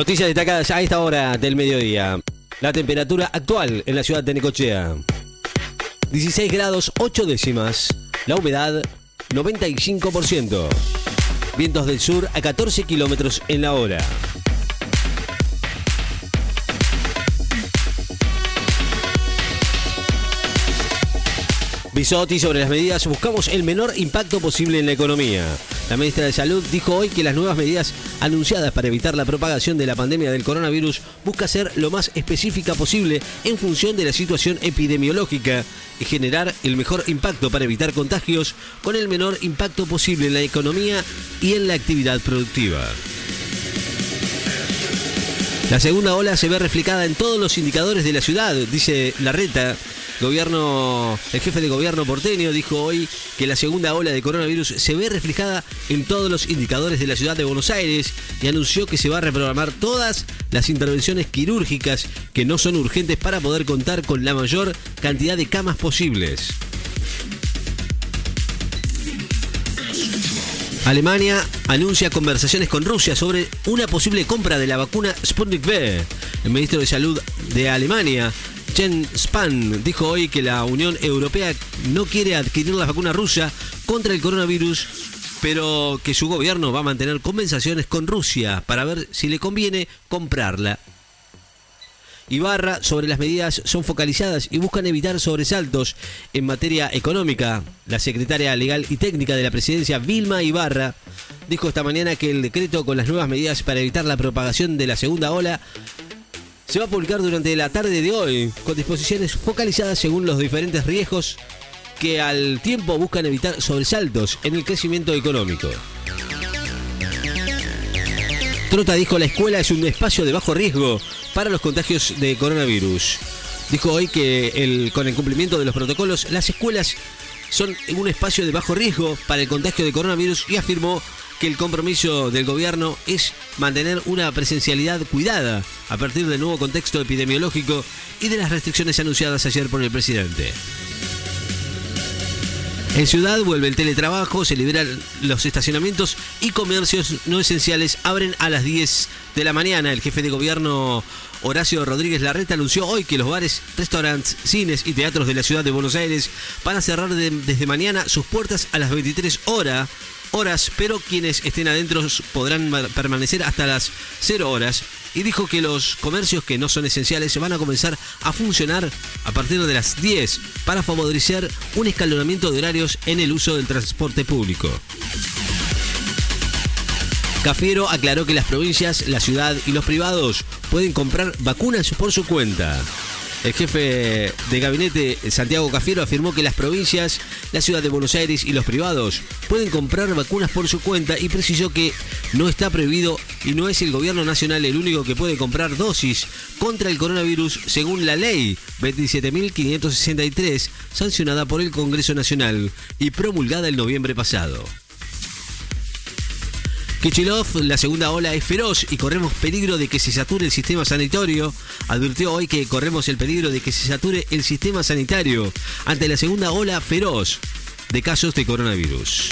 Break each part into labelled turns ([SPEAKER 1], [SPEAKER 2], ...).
[SPEAKER 1] Noticias destacadas a esta hora del mediodía. La temperatura actual en la ciudad de Necochea. 16 grados 8 décimas. La humedad 95%. Vientos del sur a 14 kilómetros en la hora. Bisotti sobre las medidas buscamos el menor impacto posible en la economía. La ministra de Salud dijo hoy que las nuevas medidas anunciadas para evitar la propagación de la pandemia del coronavirus busca ser lo más específica posible en función de la situación epidemiológica y generar el mejor impacto para evitar contagios con el menor impacto posible en la economía y en la actividad productiva. La segunda ola se ve reflejada en todos los indicadores de la ciudad, dice Larreta, Gobierno, el jefe de gobierno porteño dijo hoy que la segunda ola de coronavirus se ve reflejada en todos los indicadores de la ciudad de Buenos Aires y anunció que se va a reprogramar todas las intervenciones quirúrgicas que no son urgentes para poder contar con la mayor cantidad de camas posibles. Alemania anuncia conversaciones con Rusia sobre una posible compra de la vacuna Sputnik V. El ministro de Salud de Alemania Chen Span dijo hoy que la Unión Europea no quiere adquirir la vacuna rusa contra el coronavirus, pero que su gobierno va a mantener conversaciones con Rusia para ver si le conviene comprarla. Ibarra sobre las medidas son focalizadas y buscan evitar sobresaltos en materia económica. La secretaria legal y técnica de la presidencia, Vilma Ibarra, dijo esta mañana que el decreto con las nuevas medidas para evitar la propagación de la segunda ola se va a publicar durante la tarde de hoy, con disposiciones focalizadas según los diferentes riesgos que al tiempo buscan evitar sobresaltos en el crecimiento económico. Trota dijo la escuela es un espacio de bajo riesgo para los contagios de coronavirus. Dijo hoy que con el cumplimiento de los protocolos, las escuelas son un espacio de bajo riesgo para el contagio de coronavirus y afirmó que el compromiso del gobierno es mantener una presencialidad cuidada a partir del nuevo contexto epidemiológico y de las restricciones anunciadas ayer por el presidente. En Ciudad vuelve el teletrabajo, se liberan los estacionamientos y comercios no esenciales abren a las 10 de la mañana. El jefe de gobierno Horacio Rodríguez Larreta anunció hoy que los bares, restaurantes, cines y teatros de la ciudad de Buenos Aires van a cerrar desde mañana sus puertas a las 23 horas horas, pero quienes estén adentro podrán permanecer hasta las 0 horas. Y dijo que los comercios que no son esenciales van a comenzar a funcionar a partir de las 10 para favorecer un escalonamiento de horarios en el uso del transporte público. Cafiero aclaró que las provincias, la ciudad y los privados pueden comprar vacunas por su cuenta. El jefe de gabinete, Santiago Cafiero, afirmó que las provincias, la ciudad de Buenos Aires y los privados pueden comprar vacunas por su cuenta y precisó que no está prohibido y no es el gobierno nacional el único que puede comprar dosis contra el coronavirus según la ley 27.563 sancionada por el Congreso Nacional y promulgada el noviembre pasado. Kichilov, la segunda ola es feroz y corremos peligro de que se sature el sistema sanitario. Advirtió hoy que corremos el peligro de que se sature el sistema sanitario ante la segunda ola feroz de casos de coronavirus.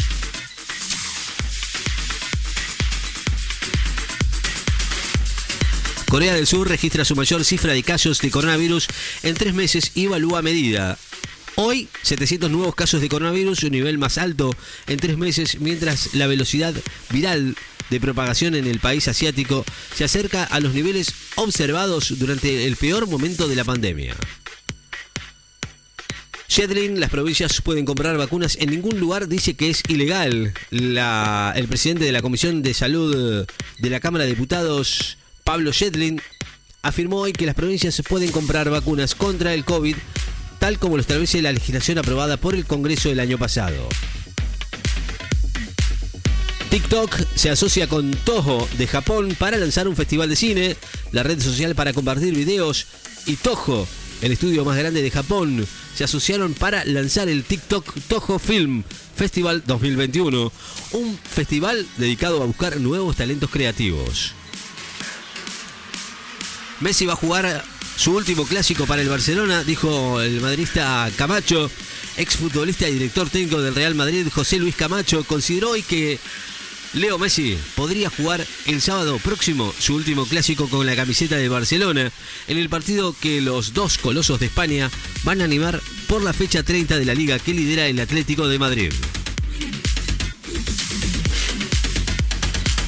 [SPEAKER 1] Corea del Sur registra su mayor cifra de casos de coronavirus en tres meses y evalúa medida. Hoy, 700 nuevos casos de coronavirus, un nivel más alto en tres meses, mientras la velocidad viral de propagación en el país asiático se acerca a los niveles observados durante el peor momento de la pandemia. Shedlin, las provincias pueden comprar vacunas en ningún lugar, dice que es ilegal. el presidente de la Comisión de Salud de la Cámara de Diputados, Pablo Shedlin, afirmó hoy que las provincias pueden comprar vacunas contra el COVID tal como lo establece la legislación aprobada por el Congreso el año pasado. TikTok se asocia con Toho de Japón para lanzar un festival de cine, la red social para compartir videos y Toho, el estudio más grande de Japón, se asociaron para lanzar el TikTok Toho Film Festival 2021, un festival dedicado a buscar nuevos talentos creativos. Messi va a jugar su último clásico para el Barcelona, dijo el madridista Camacho, exfutbolista y director técnico del Real Madrid, José Luis Camacho, consideró hoy que Leo Messi podría jugar el sábado próximo su último clásico con la camiseta de Barcelona en el partido que los dos colosos de España van a animar por la fecha 30 de la liga que lidera el Atlético de Madrid.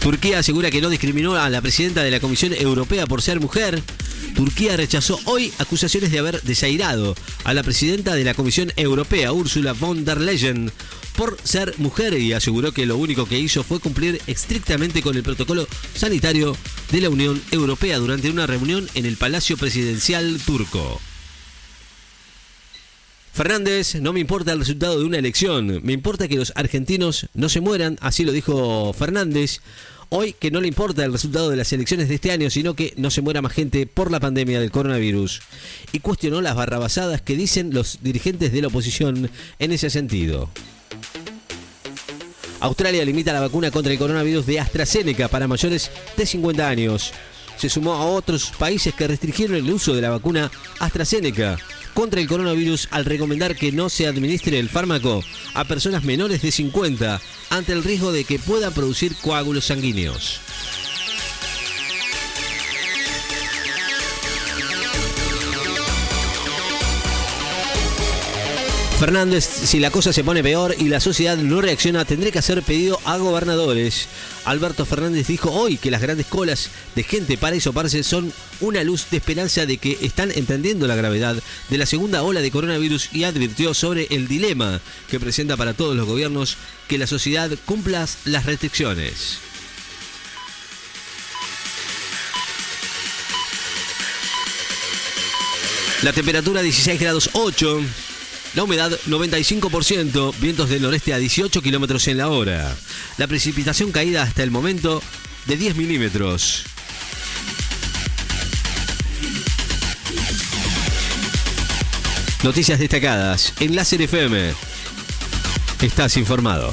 [SPEAKER 1] Turquía asegura que no discriminó a la presidenta de la Comisión Europea por ser mujer. Turquía rechazó hoy acusaciones de haber desairado a la presidenta de la Comisión Europea, Ursula von der Leyen, por ser mujer y aseguró que lo único que hizo fue cumplir estrictamente con el protocolo sanitario de la Unión Europea durante una reunión en el Palacio Presidencial turco. Fernández, no me importa el resultado de una elección, me importa que los argentinos no se mueran, así lo dijo Fernández. Hoy que no le importa el resultado de las elecciones de este año, sino que no se muera más gente por la pandemia del coronavirus. Y cuestionó las barrabasadas que dicen los dirigentes de la oposición en ese sentido. Australia limita la vacuna contra el coronavirus de AstraZeneca para mayores de 50 años. Se sumó a otros países que restringieron el uso de la vacuna AstraZeneca contra el coronavirus al recomendar que no se administre el fármaco a personas menores de 50 ante el riesgo de que pueda producir coágulos sanguíneos. Fernández, si la cosa se pone peor y la sociedad no reacciona, tendré que hacer pedido a gobernadores. Alberto Fernández dijo hoy que las grandes colas de gente para isoparse son una luz de esperanza de que están entendiendo la gravedad de la segunda ola de coronavirus y advirtió sobre el dilema que presenta para todos los gobiernos que la sociedad cumpla las restricciones. La temperatura 16 grados 8. La humedad 95%, vientos del noreste a 18 kilómetros en la hora. La precipitación caída hasta el momento de 10 milímetros. Noticias destacadas en Láser FM. Estás informado.